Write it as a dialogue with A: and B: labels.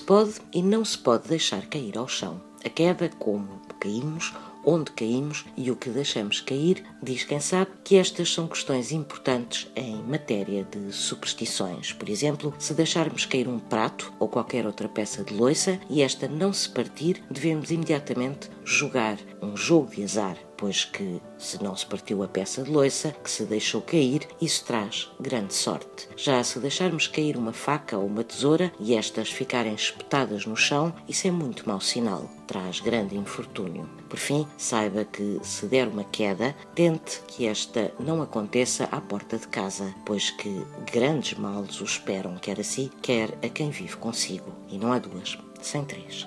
A: pode e não se pode deixar cair ao chão. A queda, como caímos, onde caímos e o que deixamos cair, diz quem sabe que estas são questões importantes em matéria de superstições. Por exemplo, se deixarmos cair um prato ou qualquer outra peça de loiça e esta não se partir, devemos imediatamente jogar um jogo de azar, pois que, se não se partiu a peça de loiça que se deixou cair, isso traz grande sorte. Já se deixarmos cair uma faca ou uma tesoura e estas ficarem espetadas no chão, isso é muito mau sinal, traz grande infortúnio. Por fim, saiba que, se der uma queda, tente que esta não aconteça à porta de casa, pois que grandes males o esperam, quer a si, quer a quem vive consigo. E não há duas, sem três.